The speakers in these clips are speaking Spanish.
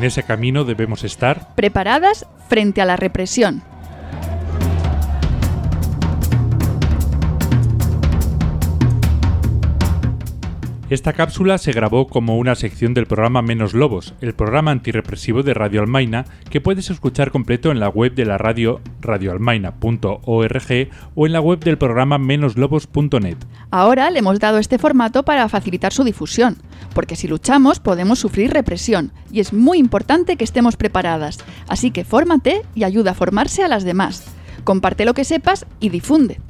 En ese camino debemos estar preparadas frente a la represión. Esta cápsula se grabó como una sección del programa Menos Lobos, el programa antirrepresivo de Radio Almaina, que puedes escuchar completo en la web de la radio radioalmaina.org o en la web del programa menoslobos.net. Ahora le hemos dado este formato para facilitar su difusión, porque si luchamos podemos sufrir represión y es muy importante que estemos preparadas. Así que fórmate y ayuda a formarse a las demás. Comparte lo que sepas y difunde.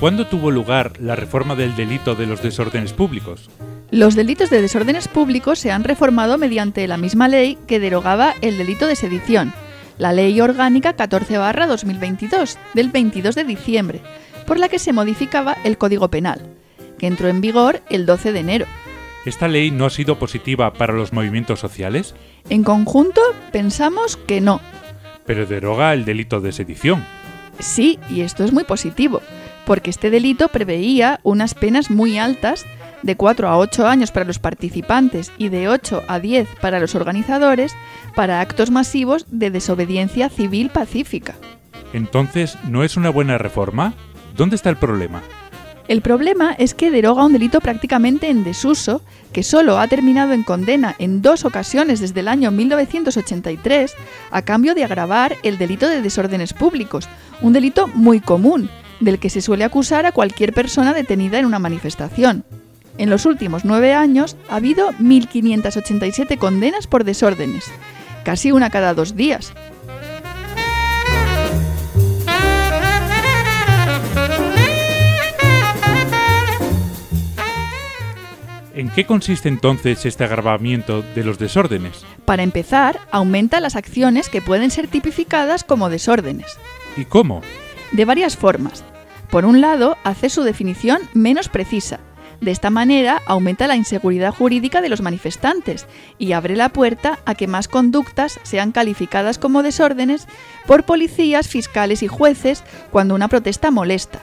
¿Cuándo tuvo lugar la reforma del delito de los desórdenes públicos? Los delitos de desórdenes públicos se han reformado mediante la misma ley que derogaba el delito de sedición, la Ley Orgánica 14-2022, del 22 de diciembre, por la que se modificaba el Código Penal, que entró en vigor el 12 de enero. ¿Esta ley no ha sido positiva para los movimientos sociales? En conjunto, pensamos que no. Pero deroga el delito de sedición. Sí, y esto es muy positivo porque este delito preveía unas penas muy altas de 4 a 8 años para los participantes y de 8 a 10 para los organizadores para actos masivos de desobediencia civil pacífica. Entonces, ¿no es una buena reforma? ¿Dónde está el problema? El problema es que deroga un delito prácticamente en desuso, que solo ha terminado en condena en dos ocasiones desde el año 1983, a cambio de agravar el delito de desórdenes públicos, un delito muy común, del que se suele acusar a cualquier persona detenida en una manifestación. En los últimos nueve años ha habido 1.587 condenas por desórdenes, casi una cada dos días. ¿En qué consiste entonces este agravamiento de los desórdenes? Para empezar, aumenta las acciones que pueden ser tipificadas como desórdenes. ¿Y cómo? De varias formas. Por un lado, hace su definición menos precisa. De esta manera aumenta la inseguridad jurídica de los manifestantes y abre la puerta a que más conductas sean calificadas como desórdenes por policías, fiscales y jueces cuando una protesta molesta.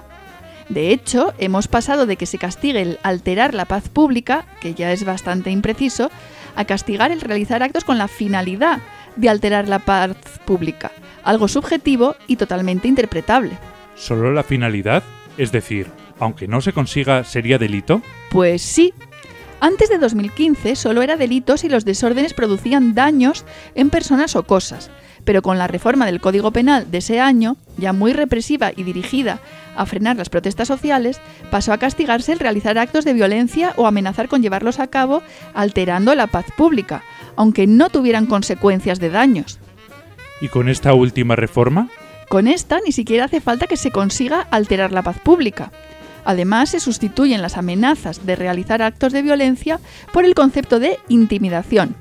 De hecho, hemos pasado de que se castigue el alterar la paz pública, que ya es bastante impreciso, a castigar el realizar actos con la finalidad de alterar la paz pública, algo subjetivo y totalmente interpretable. ¿Solo la finalidad? Es decir, aunque no se consiga, ¿sería delito? Pues sí. Antes de 2015 solo era delito si los desórdenes producían daños en personas o cosas, pero con la reforma del Código Penal de ese año, ya muy represiva y dirigida a frenar las protestas sociales, pasó a castigarse el realizar actos de violencia o amenazar con llevarlos a cabo alterando la paz pública, aunque no tuvieran consecuencias de daños. ¿Y con esta última reforma? Con esta ni siquiera hace falta que se consiga alterar la paz pública. Además, se sustituyen las amenazas de realizar actos de violencia por el concepto de intimidación.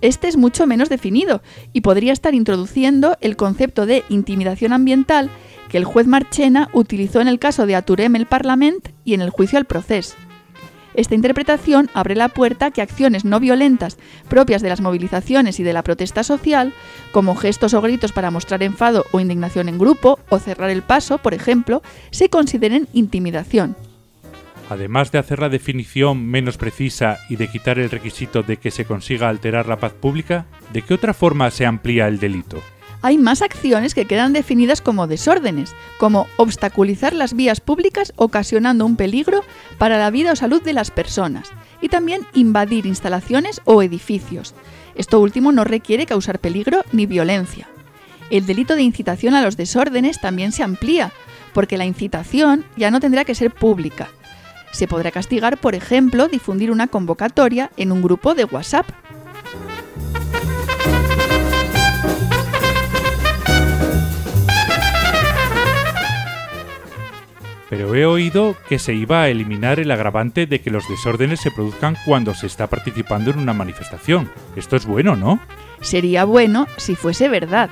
Este es mucho menos definido y podría estar introduciendo el concepto de intimidación ambiental que el juez Marchena utilizó en el caso de Aturem el Parlament y en el juicio al proceso. Esta interpretación abre la puerta a que acciones no violentas propias de las movilizaciones y de la protesta social, como gestos o gritos para mostrar enfado o indignación en grupo o cerrar el paso, por ejemplo, se consideren intimidación. Además de hacer la definición menos precisa y de quitar el requisito de que se consiga alterar la paz pública, ¿de qué otra forma se amplía el delito? Hay más acciones que quedan definidas como desórdenes, como obstaculizar las vías públicas ocasionando un peligro para la vida o salud de las personas, y también invadir instalaciones o edificios. Esto último no requiere causar peligro ni violencia. El delito de incitación a los desórdenes también se amplía, porque la incitación ya no tendrá que ser pública. Se podrá castigar, por ejemplo, difundir una convocatoria en un grupo de WhatsApp pero he oído que se iba a eliminar el agravante de que los desórdenes se produzcan cuando se está participando en una manifestación. Esto es bueno, ¿no? Sería bueno si fuese verdad.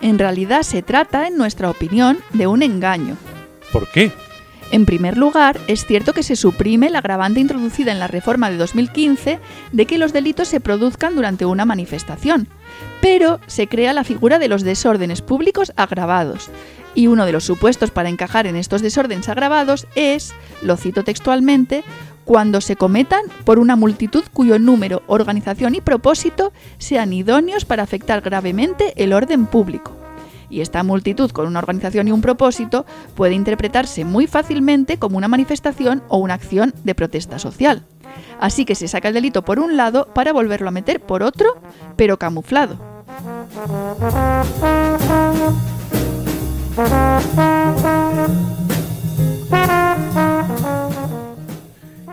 En realidad se trata, en nuestra opinión, de un engaño. ¿Por qué? En primer lugar, es cierto que se suprime la agravante introducida en la reforma de 2015 de que los delitos se produzcan durante una manifestación, pero se crea la figura de los desórdenes públicos agravados. Y uno de los supuestos para encajar en estos desórdenes agravados es, lo cito textualmente, cuando se cometan por una multitud cuyo número, organización y propósito sean idóneos para afectar gravemente el orden público y esta multitud con una organización y un propósito puede interpretarse muy fácilmente como una manifestación o una acción de protesta social. Así que se saca el delito por un lado para volverlo a meter por otro, pero camuflado.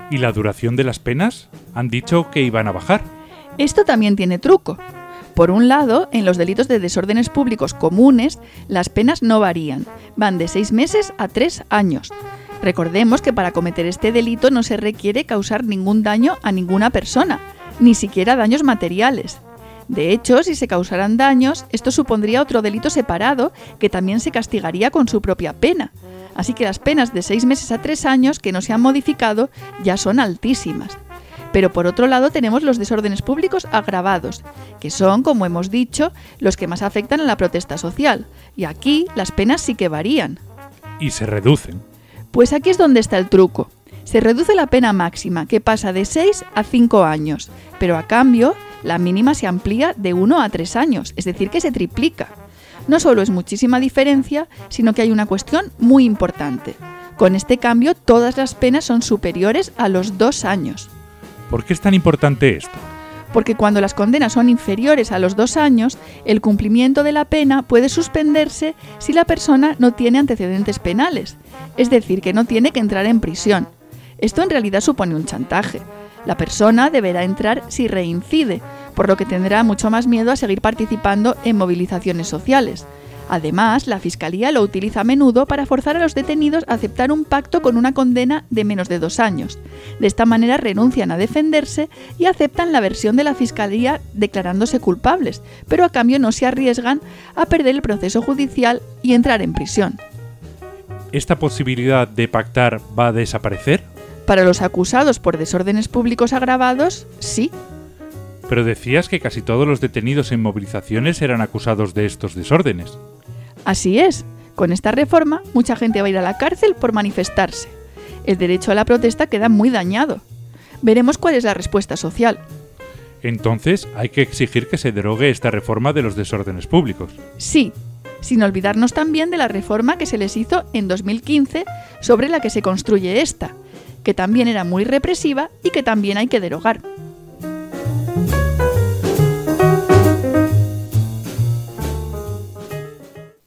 ¿Y la duración de las penas? Han dicho que iban a bajar. Esto también tiene truco. Por un lado, en los delitos de desórdenes públicos comunes, las penas no varían, van de seis meses a tres años. Recordemos que para cometer este delito no se requiere causar ningún daño a ninguna persona, ni siquiera daños materiales. De hecho, si se causaran daños, esto supondría otro delito separado que también se castigaría con su propia pena. Así que las penas de seis meses a tres años que no se han modificado ya son altísimas. Pero por otro lado tenemos los desórdenes públicos agravados, que son, como hemos dicho, los que más afectan a la protesta social. Y aquí las penas sí que varían. Y se reducen. Pues aquí es donde está el truco. Se reduce la pena máxima, que pasa de 6 a 5 años, pero a cambio la mínima se amplía de 1 a 3 años, es decir, que se triplica. No solo es muchísima diferencia, sino que hay una cuestión muy importante. Con este cambio todas las penas son superiores a los 2 años. ¿Por qué es tan importante esto? Porque cuando las condenas son inferiores a los dos años, el cumplimiento de la pena puede suspenderse si la persona no tiene antecedentes penales, es decir, que no tiene que entrar en prisión. Esto en realidad supone un chantaje. La persona deberá entrar si reincide, por lo que tendrá mucho más miedo a seguir participando en movilizaciones sociales. Además, la Fiscalía lo utiliza a menudo para forzar a los detenidos a aceptar un pacto con una condena de menos de dos años. De esta manera renuncian a defenderse y aceptan la versión de la Fiscalía declarándose culpables, pero a cambio no se arriesgan a perder el proceso judicial y entrar en prisión. ¿Esta posibilidad de pactar va a desaparecer? Para los acusados por desórdenes públicos agravados, sí. Pero decías que casi todos los detenidos en movilizaciones eran acusados de estos desórdenes. Así es. Con esta reforma, mucha gente va a ir a la cárcel por manifestarse. El derecho a la protesta queda muy dañado. Veremos cuál es la respuesta social. Entonces, hay que exigir que se derogue esta reforma de los desórdenes públicos. Sí, sin olvidarnos también de la reforma que se les hizo en 2015 sobre la que se construye esta, que también era muy represiva y que también hay que derogar.